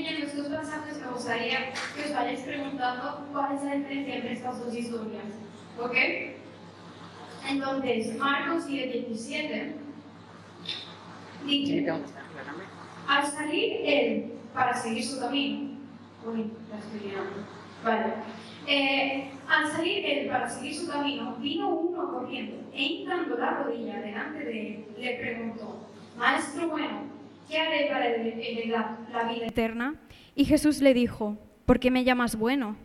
leyendo estos pasajes, me gustaría que os vayáis preguntando cuál es la diferencia entre estas dos historias. ¿Ok? Entonces, Marcos 10, 17 dice, al salir él para seguir su camino, uy, la estoy. Vale. Eh, al salir él para seguir su camino, vino uno corriendo e hincando la rodilla delante de él, le preguntó, Maestro bueno, ¿qué haré para la vida eterna? Y Jesús le dijo, ¿por qué me llamas bueno?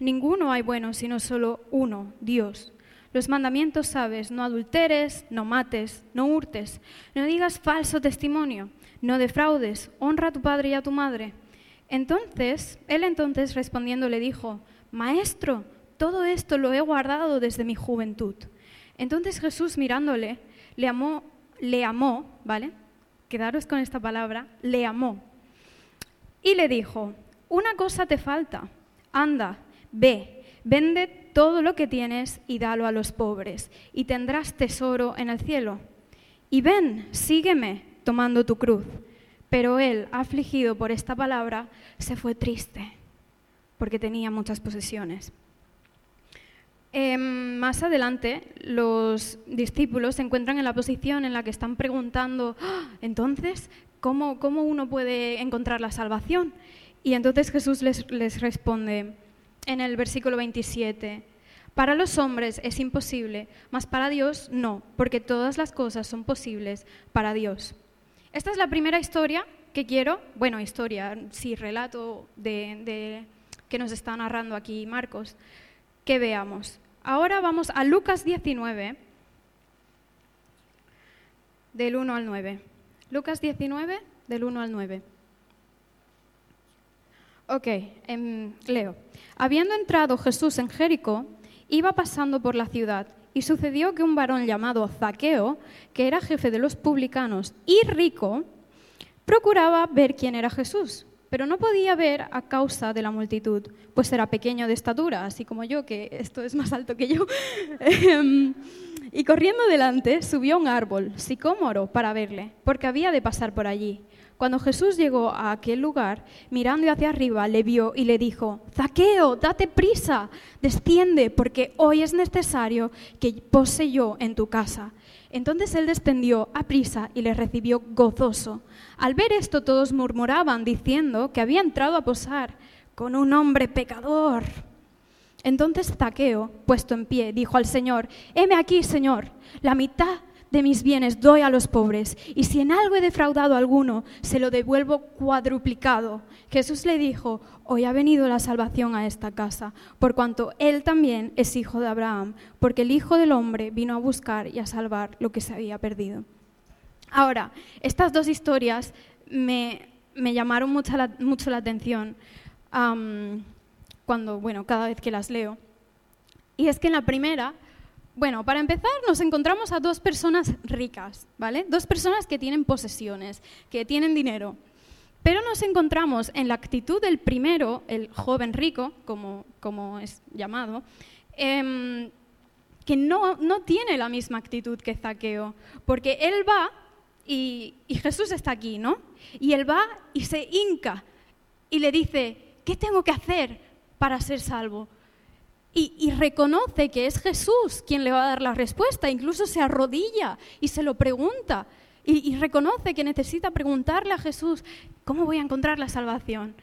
Ninguno hay bueno, sino solo uno, Dios. Los mandamientos sabes, no adulteres, no mates, no hurtes, no digas falso testimonio, no defraudes, honra a tu padre y a tu madre. Entonces, él entonces respondiendo le dijo, Maestro, todo esto lo he guardado desde mi juventud. Entonces Jesús mirándole, le amó, le amó, ¿vale? Quedaros con esta palabra, le amó. Y le dijo, una cosa te falta, anda, ve, vende todo lo que tienes y dalo a los pobres, y tendrás tesoro en el cielo. Y ven, sígueme tomando tu cruz. Pero él, afligido por esta palabra, se fue triste, porque tenía muchas posesiones. Em, más adelante, los discípulos se encuentran en la posición en la que están preguntando, "Ah, entonces, ¿cómo, ¿cómo uno puede encontrar la salvación? Y entonces Jesús les, responde en el versículo 27, para los hombres es imposible, mas para Dios no, porque todas las cosas son posibles para Dios. Esta es la primera historia que quiero, bueno, historia, sí, relato de, de- que nos está narrando aquí Marcos, que veamos. Ahora vamos a Lucas 19, del 1 al 9. Lucas 19, del 1 al 9. Ok, em, leo. Habiendo entrado Jesús en Jericó, iba pasando por la ciudad, y sucedió que un varón llamado Zaqueo, que era jefe de los publicanos y rico, procuraba ver quién era Jesús, pero no podía ver a causa de la multitud, pues era pequeño de estatura, así como yo, que esto es más alto que yo. Em, y corriendo delante, subió a un árbol, sicómoro, para verle, porque había de pasar por allí. Cuando Jesús llegó a aquel lugar, mirando hacia arriba, le vio y le dijo, Zaqueo, date prisa, desciende, porque hoy es necesario que pose yo en tu casa. Entonces él descendió a prisa y le recibió gozoso. Al ver esto todos murmuraban, diciendo que había entrado a posar con un hombre pecador. Entonces Zaqueo, puesto en pie, dijo al Señor, heme aquí, Señor, la mitad de mis bienes doy a los pobres, y si en algo he defraudado a alguno, se lo devuelvo cuadruplicado. Jesús le dijo, hoy ha venido la salvación a esta casa, por cuanto él también es hijo de Abraham, porque el Hijo del Hombre vino a buscar y a salvar lo que se había perdido. Ahora, estas dos historias me, me llamaron mucho la, mucho la atención cuando, bueno, cada vez que las leo. Y es que en la primera, bueno, para empezar nos encontramos a dos personas ricas, ¿vale? Dos personas que tienen posesiones, que tienen dinero. Pero nos encontramos en la actitud del primero, el joven rico, como, como es llamado, em, que no, no tiene la misma actitud que Zaqueo, porque él va y, y Jesús está aquí, ¿no? Y él va y se hinca y le dice, ¿qué tengo que hacer para ser salvo? Y, reconoce que es Jesús quien le va a dar la respuesta, incluso se arrodilla y se lo pregunta. Y, reconoce que necesita preguntarle a Jesús, ¿cómo voy a encontrar la salvación?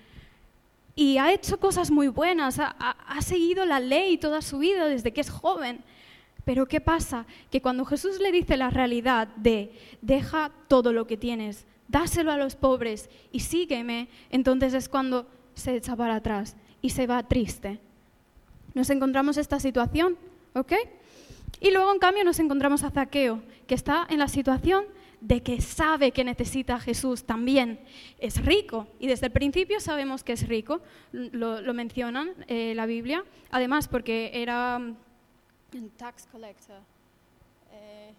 Y ha hecho cosas muy buenas, ha, ha- ha seguido la ley toda su vida desde que es joven. Pero ¿qué pasa? Que cuando Jesús le dice la realidad de deja todo lo que tienes, dáselo a los pobres y sígueme, entonces es cuando se echa para atrás y se va triste. Nos encontramos esta situación, ¿ok? Y luego, en cambio, nos encontramos a Zaqueo, que está en la situación de que sabe que necesita a Jesús también. Es rico y desde el principio sabemos que es rico, lo, lo mencionan eh, la Biblia, además porque era un tax collector. Eh,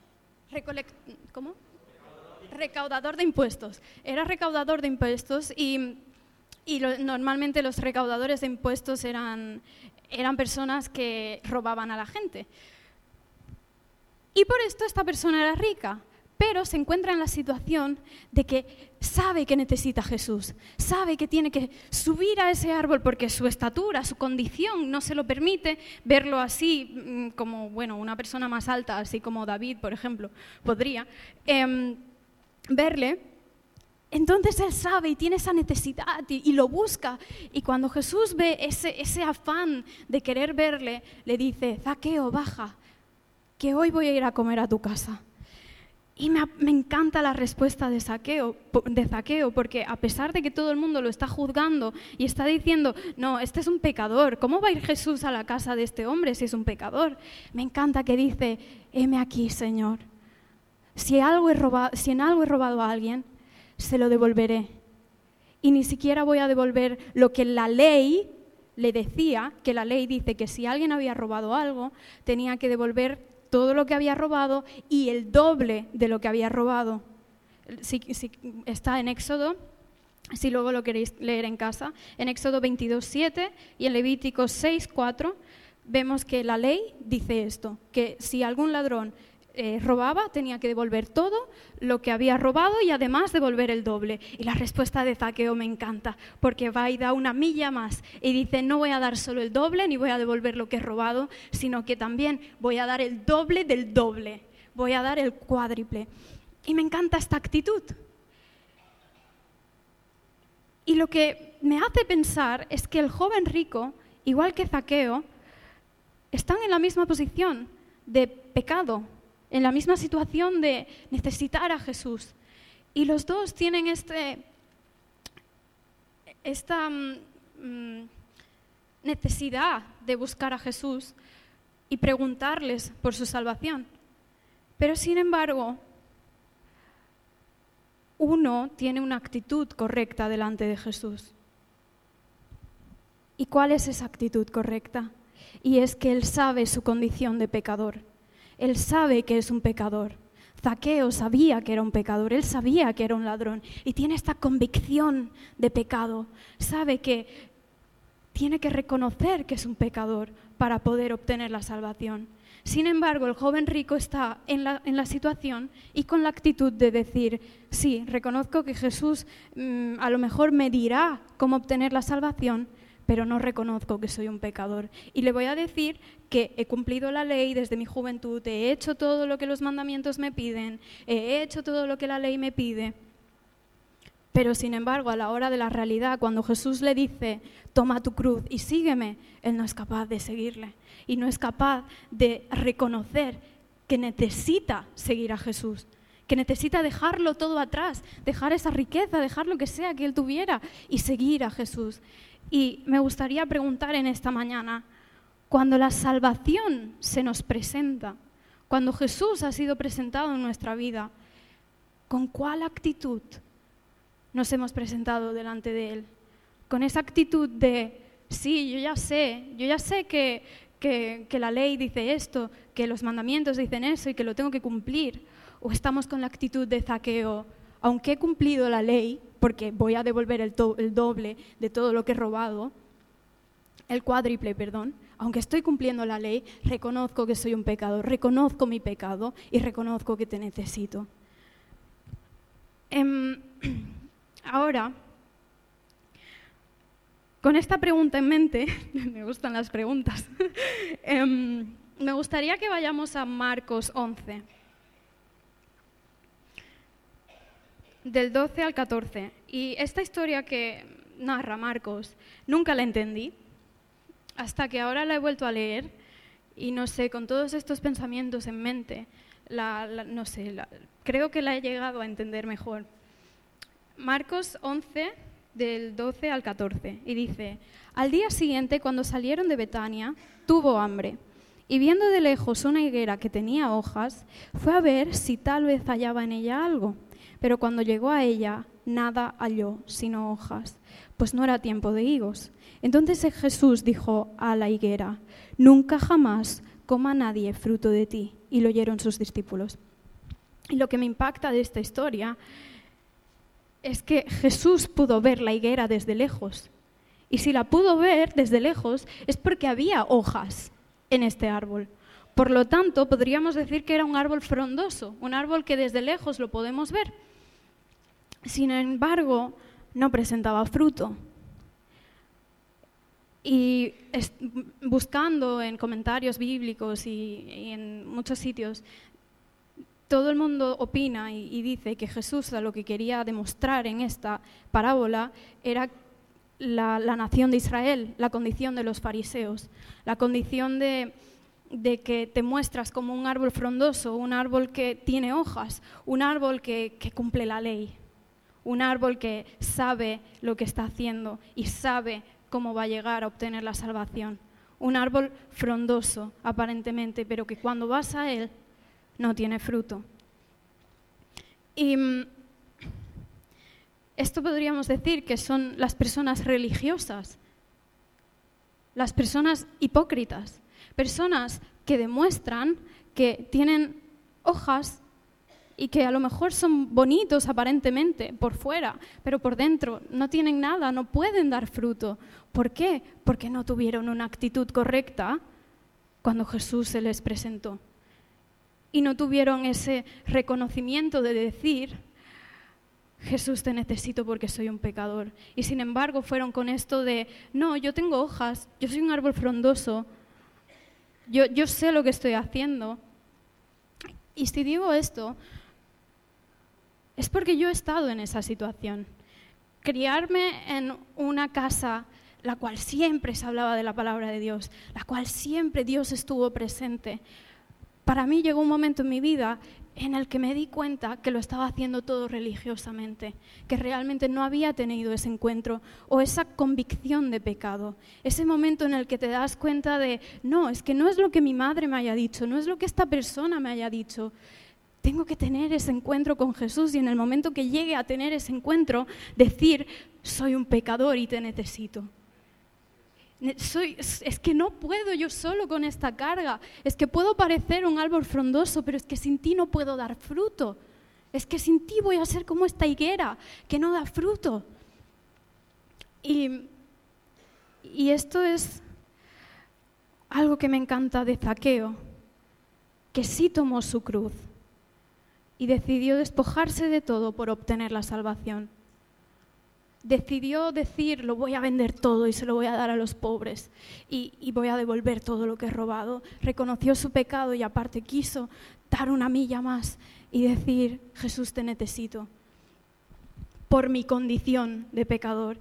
recolec- ¿Cómo? recaudador de impuestos. Era recaudador de impuestos y, y normalmente los recaudadores de impuestos eran, eran personas que robaban a la gente. Y por esto esta persona era rica, pero se encuentra en la situación de que sabe que necesita a Jesús, sabe que tiene que subir a ese árbol porque su estatura, su condición no se lo permite verlo así mm, como, bueno, una persona más alta, así como David, por ejemplo, podría em, verle. Entonces él sabe y tiene esa necesidad y, lo busca. Y cuando Jesús ve ese, afán de querer verle, le dice, Zaqueo, baja, que hoy voy a ir a comer a tu casa. Y me, encanta la respuesta de Zaqueo, porque a pesar de que todo el mundo lo está juzgando y está diciendo, no, este es un pecador, ¿cómo va a ir Jesús a la casa de este hombre si es un pecador? Me encanta que dice, heme aquí, Señor. Si, algo he roba- si en algo he robado a alguien, se lo devolveré. Y ni siquiera voy a devolver lo que la ley le decía, que la ley dice que si alguien había robado algo, tenía que devolver todo lo que había robado y el doble de lo que había robado. Si, está en Éxodo, si luego lo queréis leer en casa, en Éxodo 22, 7 y en Levítico 6, 4, vemos que la ley dice esto, que si algún ladrón eh, robaba, tenía que devolver todo lo que había robado y además devolver el doble. Y la respuesta de Zaqueo me encanta, porque va y da una milla más y dice, no voy a dar solo el doble, ni voy a devolver lo que he robado, sino que también voy a dar el doble del doble, voy a dar el cuádruple. Y me encanta esta actitud. Y lo que me hace pensar es que el joven rico, igual que Zaqueo, están en la misma posición de pecado, en la misma situación de necesitar a Jesús. Y los dos tienen este, esta mm, mm, necesidad de buscar a Jesús y preguntarles por su salvación. Pero sin embargo, uno tiene una actitud correcta delante de Jesús. ¿Y cuál es esa actitud correcta? Y es que él sabe su condición de pecador. Él sabe que es un pecador. Zaqueo sabía que era un pecador, él sabía que era un ladrón y tiene esta convicción de pecado. Sabe que tiene que reconocer que es un pecador para poder obtener la salvación. Sin embargo, el joven rico está en la, situación y con la actitud de decir, sí, reconozco que Jesús mm, a lo mejor me dirá cómo obtener la salvación, pero no reconozco que soy un pecador. Y le voy a decir que he cumplido la ley desde mi juventud, he hecho todo lo que los mandamientos me piden, he hecho todo lo que la ley me pide. Pero sin embargo, a la hora de la realidad, cuando Jesús le dice, toma tu cruz y sígueme, él no es capaz de seguirle y no es capaz de reconocer que necesita seguir a Jesús, que necesita dejarlo todo atrás, dejar esa riqueza, dejar lo que sea que él tuviera y seguir a Jesús. Y me gustaría preguntar en esta mañana, cuando la salvación se nos presenta, cuando Jesús ha sido presentado en nuestra vida, ¿con cuál actitud nos hemos presentado delante de Él? Con esa actitud de, sí, yo ya sé, yo ya sé que, que, la ley dice esto, que los mandamientos dicen eso y que lo tengo que cumplir. O estamos con la actitud de zaqueo, aunque he cumplido la ley, porque voy a devolver el, doble de todo lo que he robado, el cuádruple, perdón, aunque estoy cumpliendo la ley, reconozco que soy un pecador, reconozco mi pecado y reconozco que te necesito. Em, ahora, con esta pregunta en mente, me gustan las preguntas, em, me gustaría que vayamos a Marcos 11, del 12 al 14. Y esta historia que narra Marcos, nunca la entendí, hasta que ahora la he vuelto a leer y no sé, con todos estos pensamientos en mente, la- no sé, la- creo que la he llegado a entender mejor. Marcos 11, del 12 al 14, y dice, al día siguiente, cuando salieron de Betania, tuvo hambre, y viendo de lejos una higuera que tenía hojas, fue a ver si tal vez hallaba en ella algo, pero cuando llegó a ella, nada halló sino hojas, pues no era tiempo de higos. Entonces Jesús dijo a la higuera, nunca jamás coma nadie fruto de ti, y lo oyeron sus discípulos. Y lo que me impacta de esta historia es que Jesús pudo ver la higuera desde lejos. Y si la pudo ver desde lejos es porque había hojas en este árbol. Por lo tanto, podríamos decir que era un árbol frondoso, un árbol que desde lejos lo podemos ver. Sin embargo, no presentaba fruto. Y buscando en comentarios bíblicos y, en muchos sitios, todo el mundo opina y, dice que Jesús lo que quería demostrar en esta parábola era la, nación de Israel, la condición de los fariseos, la condición de, que te muestras como un árbol frondoso, un árbol que tiene hojas, un árbol que cumple la ley, un árbol que sabe lo que está haciendo y sabe cómo va a llegar a obtener la salvación. Un árbol frondoso, aparentemente, pero que cuando vas a él no tiene fruto. Y mm, esto podríamos decir que son las personas religiosas, las personas hipócritas, personas que demuestran que tienen hojas y que a lo mejor son bonitos aparentemente por fuera, pero por dentro no tienen nada, no pueden dar fruto. ¿Por qué? Porque no tuvieron una actitud correcta cuando Jesús se les presentó. Y no tuvieron ese reconocimiento de decir, Jesús te necesito porque soy un pecador. Y sin embargo fueron con esto de, no, yo tengo hojas, yo soy un árbol frondoso, yo, yo sé lo que estoy haciendo. Y si digo esto, es porque yo he estado en esa situación. Criarme en una casa la cual siempre se hablaba de la palabra de Dios, la cual siempre Dios estuvo presente. Para mí llegó un momento en mi vida en el que me di cuenta que lo estaba haciendo todo religiosamente, que realmente no había tenido ese encuentro o esa convicción de pecado. Ese momento en el que te das cuenta de, no, es que no es lo que mi madre me haya dicho, no es lo que esta persona me haya dicho, tengo que tener ese encuentro con Jesús y en el momento que llegue a tener ese encuentro, decir, soy un pecador y te necesito. Soy, es que no puedo yo solo con esta carga. Es que puedo parecer un árbol frondoso, pero es que sin ti no puedo dar fruto. Es que sin ti voy a ser como esta higuera que no da fruto. Y, y esto es algo que me encanta de Zaqueo, que sí tomó su cruz y decidió despojarse de todo por obtener la salvación. Decidió decir, lo voy a vender todo y se lo voy a dar a los pobres y, voy a devolver todo lo que he robado. Reconoció su pecado y aparte quiso dar una milla más y decir, Jesús te necesito por mi condición de pecador.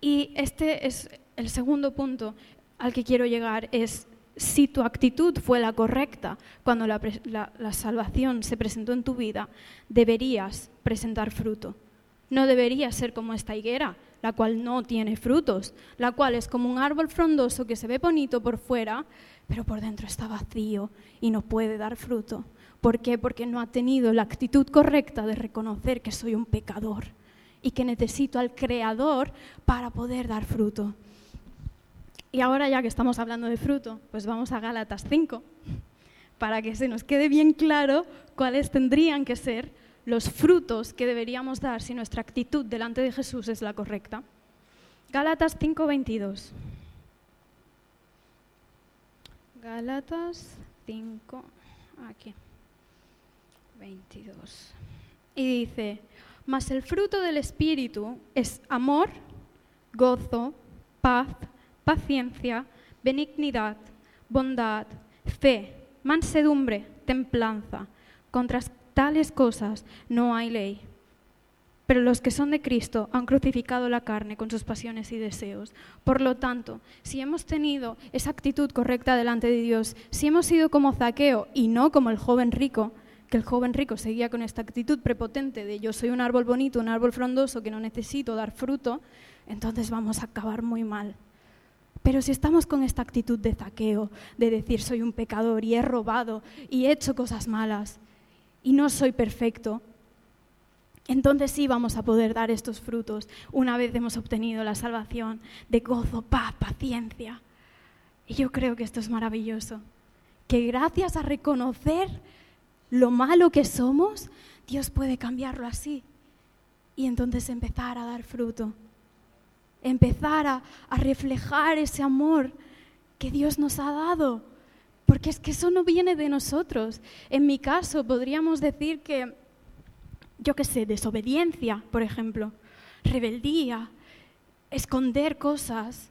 Y este es el segundo punto al que quiero llegar, es si tu actitud fue la correcta cuando la, salvación se presentó en tu vida, deberías presentar fruto. No deberías ser como esta higuera, la cual no tiene frutos, la cual es como un árbol frondoso que se ve bonito por fuera, pero por dentro está vacío y no puede dar fruto. ¿Por qué? Porque no ha tenido la actitud correcta de reconocer que soy un pecador y que necesito al Creador para poder dar fruto. Y ahora ya que estamos hablando de fruto, pues vamos a Gálatas 5, para que se nos quede bien claro cuáles tendrían que ser los frutos que deberíamos dar si nuestra actitud delante de Jesús es la correcta. Gálatas 5, 22. Gálatas 5, aquí, 22. Y dice, mas el fruto del Espíritu es amor, gozo, paz, paciencia, benignidad, bondad, fe, mansedumbre, templanza. Contra tales cosas no hay ley. Pero los que son de Cristo han crucificado la carne con sus pasiones y deseos. Por lo tanto, si hemos tenido esa actitud correcta delante de Dios, si hemos sido como Zaqueo y no como el joven rico, que el joven rico seguía con esta actitud prepotente de yo soy un árbol bonito, un árbol frondoso que no necesito dar fruto, entonces vamos a acabar muy mal. Pero si estamos con esta actitud de zaqueo, de decir soy un pecador y he robado y he hecho cosas malas y no soy perfecto, entonces sí vamos a poder dar estos frutos una vez hemos obtenido la salvación de gozo, paz, paciencia. Y yo creo que esto es maravilloso, que gracias a reconocer lo malo que somos, Dios puede cambiarlo así. Y entonces empezar a dar fruto. Empezar a, reflejar ese amor que Dios nos ha dado. Porque es que eso no viene de nosotros. En mi caso, podríamos decir que, yo qué sé, desobediencia, por ejemplo, rebeldía, esconder cosas.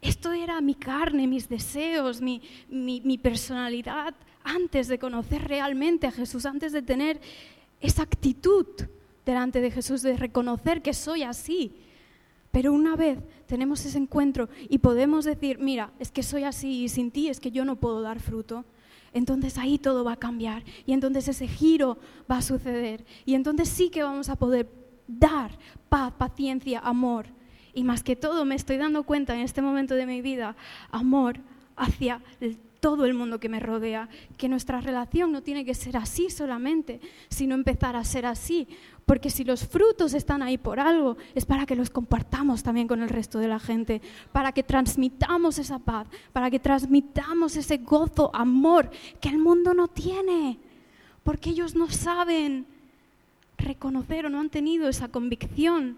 Esto era mi carne, mis deseos, mi, mi, personalidad antes de conocer realmente a Jesús, antes de tener esa actitud delante de Jesús, de reconocer que soy así. Pero una vez tenemos ese encuentro y podemos decir, mira, es que soy así y sin ti es que yo no puedo dar fruto, entonces ahí todo va a cambiar y entonces ese giro va a suceder y entonces sí que vamos a poder dar paz, paciencia, amor. Y más que todo me estoy dando cuenta en este momento de mi vida, amor hacia todo el mundo que me rodea, que nuestra relación no tiene que ser así solamente, sino empezar a ser así, porque si los frutos están ahí por algo, es para que los compartamos también con el resto de la gente, para que transmitamos esa paz, para que transmitamos ese gozo, amor que el mundo no tiene, porque ellos no saben reconocer o no han tenido esa convicción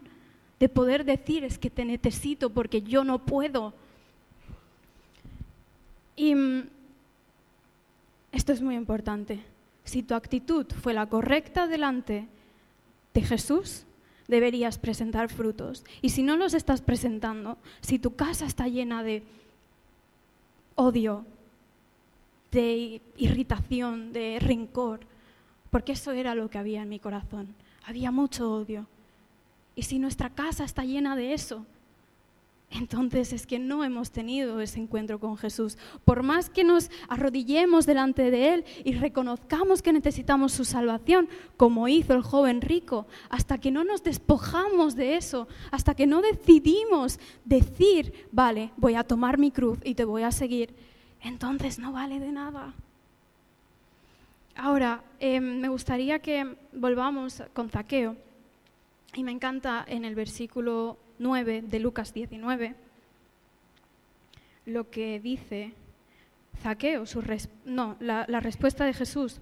de poder decir es que te necesito porque yo no puedo. Y mm, esto es muy importante. Si tu actitud fue la correcta delante de Jesús, deberías presentar frutos. Y si no los estás presentando, si tu casa está llena de odio, de irritación, de rencor, porque eso era lo que había en mi corazón. Había mucho odio. Y si nuestra casa está llena de eso, entonces es que no hemos tenido ese encuentro con Jesús. Por más que nos arrodillemos delante de Él y reconozcamos que necesitamos su salvación, como hizo el joven rico, hasta que no nos despojamos de eso, hasta que no decidimos decir, vale, voy a tomar mi cruz y te voy a seguir, entonces no vale de nada. Ahora, em, me gustaría que volvamos con Zaqueo. Y me encanta en el versículo 9 de Lucas 19 lo que dice Zaqueo, su no, la, la, respuesta de Jesús.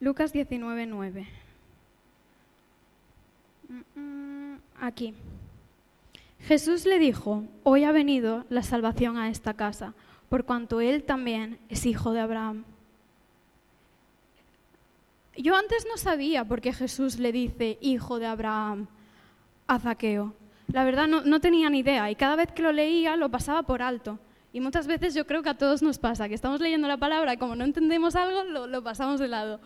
Lucas 19, 9. Aquí. Jesús le dijo, hoy ha venido la salvación a esta casa, por cuanto él también es hijo de Abraham. Yo antes no sabía por qué Jesús le dice hijo de Abraham a Zaqueo. La verdad no, tenía ni idea y cada vez que lo leía lo pasaba por alto. Y muchas veces yo creo que a todos nos pasa, que estamos leyendo la palabra y como no entendemos algo, lo, pasamos de lado.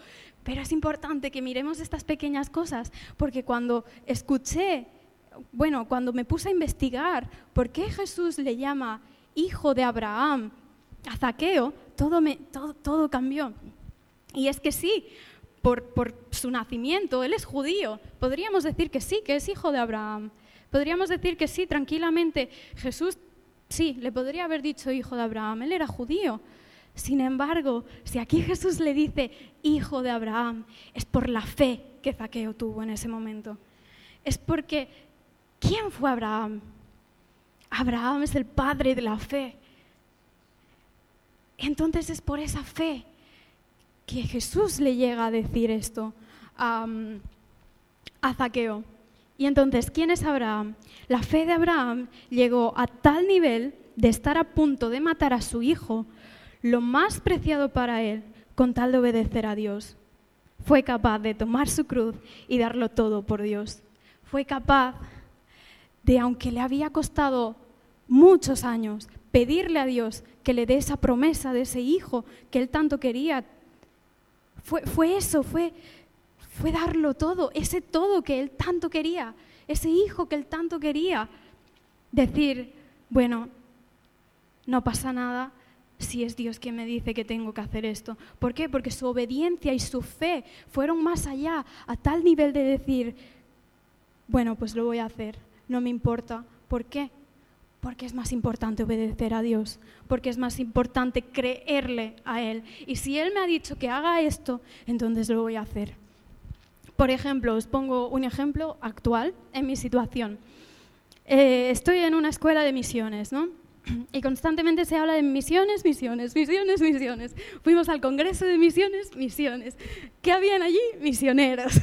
Pero es importante que miremos estas pequeñas cosas, porque cuando escuché, bueno, cuando me puse a investigar por qué Jesús le llama hijo de Abraham a Zaqueo, todo, todo, todo cambió. Y es que sí, por, su nacimiento, él es judío. Podríamos decir que sí, que es hijo de Abraham. Podríamos decir que sí, tranquilamente. Jesús, sí, le podría haber dicho hijo de Abraham, él era judío. Sin embargo, si aquí Jesús le dice hijo de Abraham, es por la fe que Zaqueo tuvo en ese momento. Es porque, ¿quién fue Abraham? Abraham es el padre de la fe. Entonces es por esa fe que Jesús le llega a decir esto a, Zaqueo. Y entonces, ¿quién es Abraham? La fe de Abraham llegó a tal nivel de estar a punto de matar a su hijo, lo más preciado para él, con tal de obedecer a Dios. Fue capaz de tomar su cruz y darlo todo por Dios. Fue capaz de, aunque le había costado muchos años, pedirle a Dios que le dé esa promesa de ese hijo que él tanto quería, fue, eso, fue, fue darlo todo, ese todo que él tanto quería, ese hijo que él tanto quería. Decir, bueno, no pasa nada si es Dios quien me dice que tengo que hacer esto. ¿Por qué? Porque su obediencia y su fe fueron más allá, a tal nivel de decir, bueno, pues lo voy a hacer, no me importa. ¿Por qué? Porque es más importante obedecer a Dios, porque es más importante creerle a Él. Y si Él me ha dicho que haga esto, entonces lo voy a hacer. Por ejemplo, os pongo un ejemplo actual en mi situación. Eh, estoy en una escuela de misiones, ¿no? y constantemente se habla de misiones, misiones, misiones, misiones. Fuimos al Congreso de Misiones, misiones. ¿Qué habían allí? Misioneros.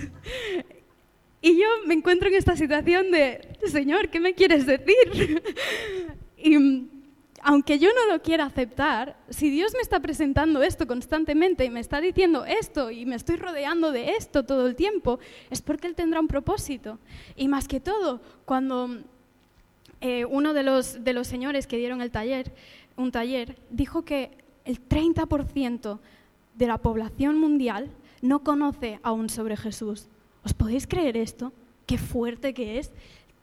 Y yo me encuentro en esta situación de, Señor, ¿qué me quieres decir? Y aunque yo no lo quiera aceptar, si Dios me está presentando esto constantemente y me está diciendo esto y me estoy rodeando de esto todo el tiempo, es porque Él tendrá un propósito. Y más que todo, cuando eh, uno de los, de los señores que dieron el taller, un taller, dijo que el 30% de la población mundial no conoce aún sobre Jesús. ¿Os podéis creer esto? Qué fuerte que es.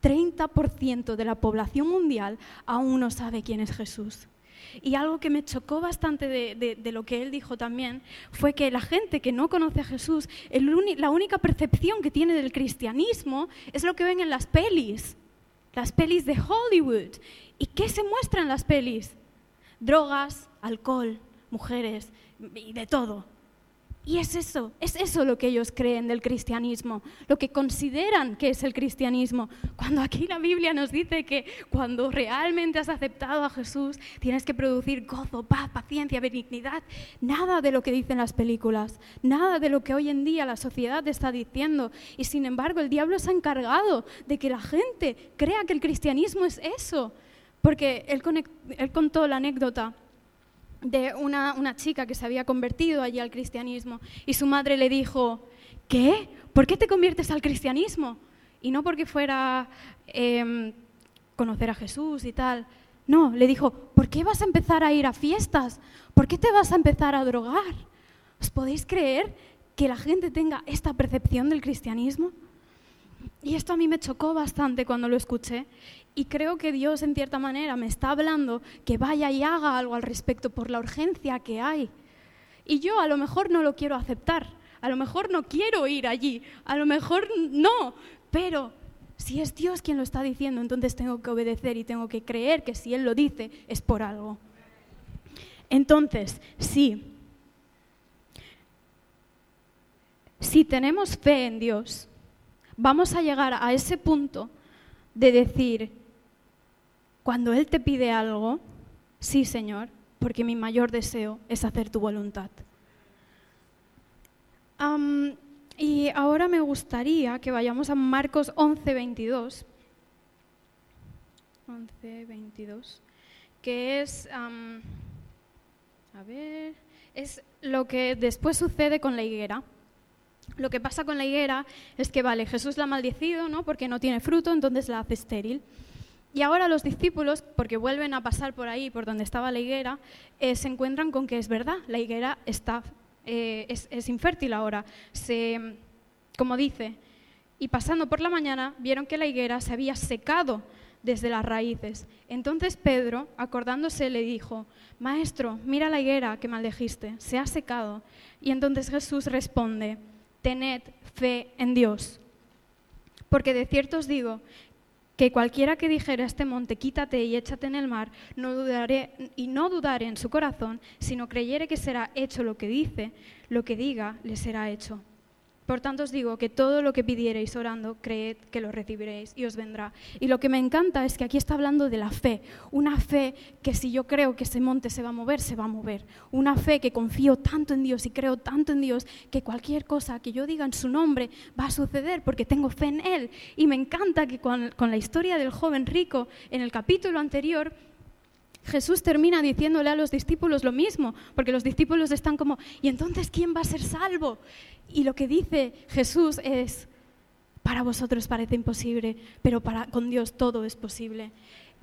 30% de la población mundial aún no sabe quién es Jesús. Y algo que me chocó bastante de, lo que él dijo también fue que la gente que no conoce a Jesús, la única percepción que tiene del cristianismo es lo que ven en las pelis, las pelis de Hollywood. ¿Y qué se muestra en las pelis? Drogas, alcohol, mujeres y de todo. Y es eso, es eso lo que ellos creen del cristianismo, lo que consideran que es el cristianismo. Cuando aquí la Biblia nos dice que cuando realmente has aceptado a Jesús tienes que producir gozo, paz, paciencia, benignidad, nada de lo que dicen las películas, nada de lo que hoy en día la sociedad está diciendo. Y sin embargo el diablo se ha encargado de que la gente crea que el cristianismo es eso. Porque él, él contó la anécdota de una, chica que se había convertido allí al cristianismo y su madre le dijo, ¿qué? ¿Por qué te conviertes al cristianismo? Y no porque fuera eh, conocer a Jesús y tal. No, le dijo, ¿por qué vas a empezar a ir a fiestas? ¿Por qué te vas a empezar a drogar? ¿Os podéis creer que la gente tenga esta percepción del cristianismo? Y esto a mí me chocó bastante cuando lo escuché. Y creo que Dios en cierta manera me está hablando que vaya y haga algo al respecto por la urgencia que hay. Y yo a lo mejor no lo quiero aceptar, a lo mejor no quiero ir allí, a lo mejor no, pero si es Dios quien lo está diciendo, entonces tengo que obedecer y tengo que creer que si Él lo dice es por algo. Entonces, sí, si tenemos fe en Dios, vamos a llegar a ese punto de decir, cuando Él te pide algo, sí Señor, porque mi mayor deseo es hacer tu voluntad. y ahora me gustaría que vayamos a Marcos 11, 22. 11, 22. Que es, a ver, es lo que después sucede con la higuera. Lo que pasa con la higuera es que, vale, Jesús la ha maldecido, ¿no? Porque no tiene fruto, entonces la hace estéril. Y ahora los discípulos, porque vuelven a pasar por ahí, por donde estaba la higuera, eh, se encuentran con que es verdad, la higuera está, eh, es, infértil ahora. Se, como dice, y pasando por la mañana vieron que la higuera se había secado desde las raíces. Entonces Pedro, acordándose, le dijo, Maestro, mira la higuera que maldejiste, se ha secado. Y entonces Jesús responde, Tened fe en Dios. Porque de cierto os digo que cualquiera que dijera a este monte, quítate y échate en el mar, no dudaré, y no dudaré en su corazón, sino creyere que será hecho lo que dice, lo que diga, le será hecho. Por tanto os digo que todo lo que pidiereis orando, creed que lo recibiréis y os vendrá. Y lo que me encanta es que aquí está hablando de la fe, una fe que si yo creo que ese monte se va a mover, se va a mover. Una fe que confío tanto en Dios y creo tanto en Dios que cualquier cosa que yo diga en su nombre va a suceder porque tengo fe en Él. Y me encanta que con, con la historia del joven rico en el capítulo anterior, Jesús termina diciéndole a los discípulos lo mismo, porque los discípulos están como, ¿y entonces quién va a ser salvo? Y lo que dice Jesús es, para vosotros parece imposible, pero para, con Dios todo es posible.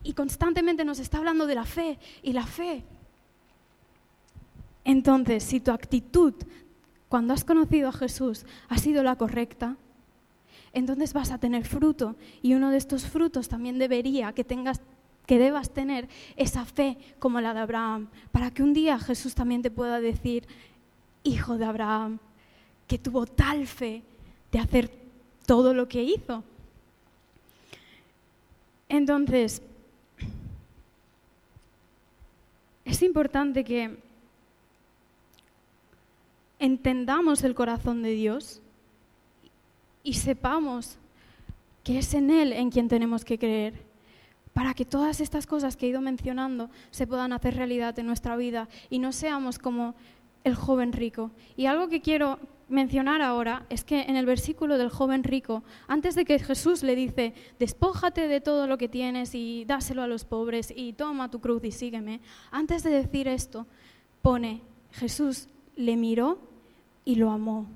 Y constantemente nos está hablando de la fe y la fe. Entonces, si tu actitud cuando has conocido a Jesús ha sido la correcta, entonces vas a tener fruto. Y uno de estos frutos también debería que tengas que debas tener esa fe como la de Abraham, para que un día Jesús también te pueda decir, hijo de Abraham, que tuvo tal fe de hacer todo lo que hizo. Entonces, es importante que entendamos el corazón de Dios y sepamos que es en Él en quien tenemos que creer. Para que todas estas cosas que he ido mencionando se puedan hacer realidad en nuestra vida y no seamos como el joven rico. Y algo que quiero mencionar ahora es que en el versículo del joven rico, antes de que Jesús le dice, despójate de todo lo que tienes y dáselo a los pobres y toma tu cruz y sígueme, antes de decir esto, pone, Jesús le miró y lo amó.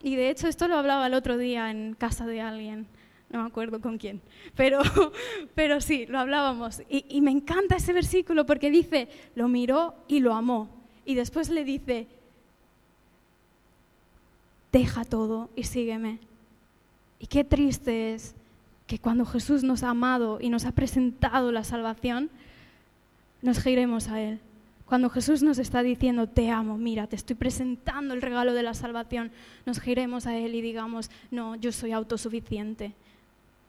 Y de hecho esto lo hablaba el otro día en casa de alguien no me acuerdo con quién, pero, pero sí, lo hablábamos. Y, y, me encanta ese versículo porque dice, lo miró y lo amó. Y después le dice, deja todo y sígueme. Y qué triste es que cuando Jesús nos ha amado y nos ha presentado la salvación, nos giremos a Él. Cuando Jesús nos está diciendo, te amo, mira, te estoy presentando el regalo de la salvación, nos giremos a Él y digamos, no, yo soy autosuficiente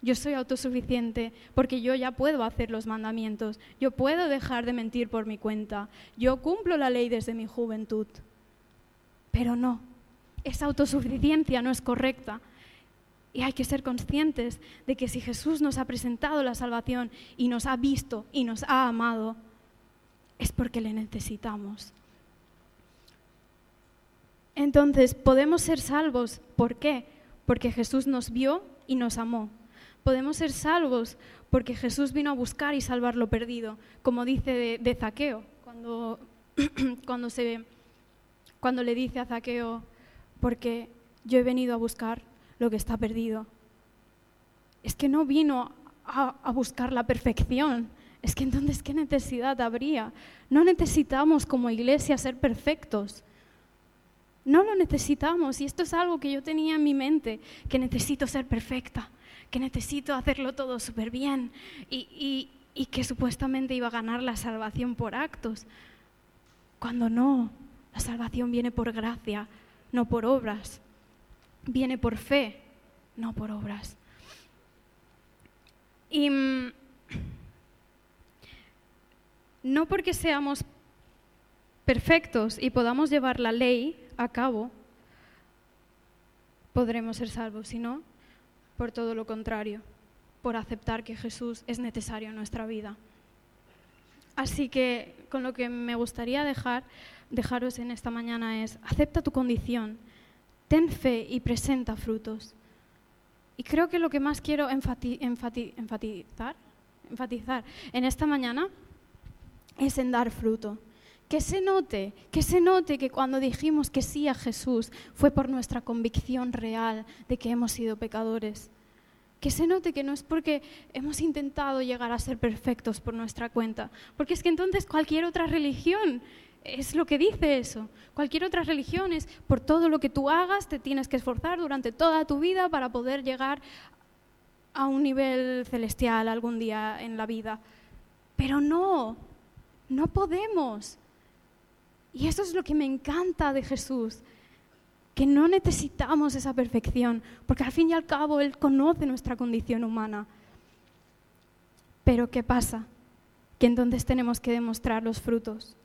yo soy autosuficiente porque yo ya puedo hacer los mandamientos, yo puedo dejar de mentir por mi cuenta, yo cumplo la ley desde mi juventud. Pero no, esa autosuficiencia no es correcta. Y hay que ser conscientes de que si Jesús nos ha presentado la salvación y nos ha visto y nos ha amado, es porque le necesitamos. Entonces, podemos ser salvos. ¿Por qué? Porque Jesús nos vio y nos amó. Podemos ser salvos porque Jesús vino a buscar y salvar lo perdido, como dice de, Zaqueo, cuando, cuando, le dice a Zaqueo, porque yo he venido a buscar lo que está perdido. Es que no vino a buscar la perfección, es que entonces, ¿qué necesidad habría? No necesitamos como iglesia ser perfectos. No lo necesitamos. Y esto es algo que yo tenía en mi mente, que necesito ser perfecta que necesito hacerlo todo súper bien y, y que supuestamente iba a ganar la salvación por actos, cuando no, la salvación viene por gracia, no por obras, viene por fe, no por obras. Y mm, no porque seamos perfectos y podamos llevar la ley a cabo, podremos ser salvos, sino por todo lo contrario, por aceptar que Jesús es necesario en nuestra vida. Así que con lo que me gustaría dejar, dejaros en esta mañana es, acepta tu condición, ten fe y presenta frutos. Y creo que lo que más quiero enfatizar, enfatizar en esta mañana es en dar fruto. Que se note, que se note que cuando dijimos que sí a Jesús fue por nuestra convicción real de que hemos sido pecadores. Que se note que no es porque hemos intentado llegar a ser perfectos por nuestra cuenta, porque es que entonces cualquier otra religión es lo que dice eso. Cualquier otra religión es por todo lo que tú hagas te tienes que esforzar durante toda tu vida para poder llegar a un nivel celestial algún día en la vida. Pero no, no podemos. Y eso es lo que me encanta de Jesús, que no necesitamos esa perfección, porque al fin y al cabo Él conoce nuestra condición humana. Pero ¿qué pasa? Que entonces tenemos que demostrar los frutos,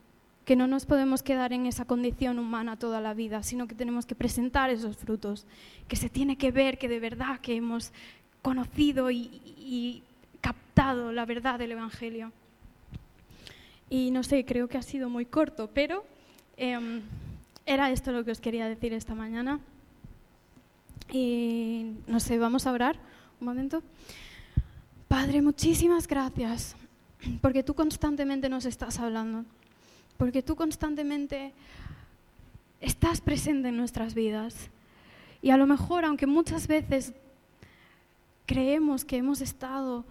que no nos podemos quedar en esa condición humana toda la vida, sino que tenemos que presentar esos frutos, que se tiene que ver que de verdad que hemos conocido y, captado la verdad del Evangelio. Y no sé, creo que ha sido muy corto, pero Em, era esto lo que os quería decir esta mañana. Y no sé, vamos a orar un momento. Padre, muchísimas gracias, porque tú constantemente nos estás hablando, porque tú constantemente estás presente en nuestras vidas. Y a lo mejor, aunque muchas veces creemos que hemos estado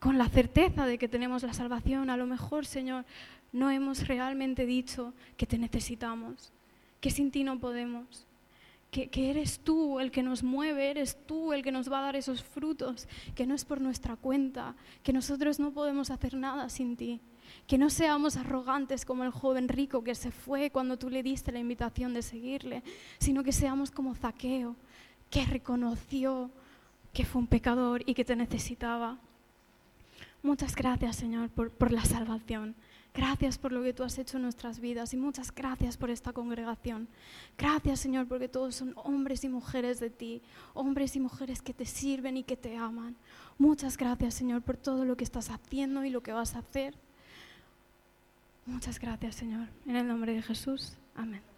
con la certeza de que tenemos la salvación, a lo mejor, Señor, no hemos realmente dicho que te necesitamos, que sin ti no podemos, que, eres tú el que nos mueve, eres tú el que nos va a dar esos frutos, que no es por nuestra cuenta, que nosotros no podemos hacer nada sin ti. Que no seamos arrogantes como el joven rico que se fue cuando tú le diste la invitación de seguirle, sino que seamos como Zaqueo, que reconoció que fue un pecador y que te necesitaba. Muchas gracias, Señor, por, la salvación. Gracias por lo que tú has hecho en nuestras vidas y muchas gracias por esta congregación. Gracias, Señor, porque todos son hombres y mujeres de ti, hombres y mujeres que te sirven y que te aman. Muchas gracias, Señor, por todo lo que estás haciendo y lo que vas a hacer. Muchas gracias, Señor. En el nombre de Jesús. Amén.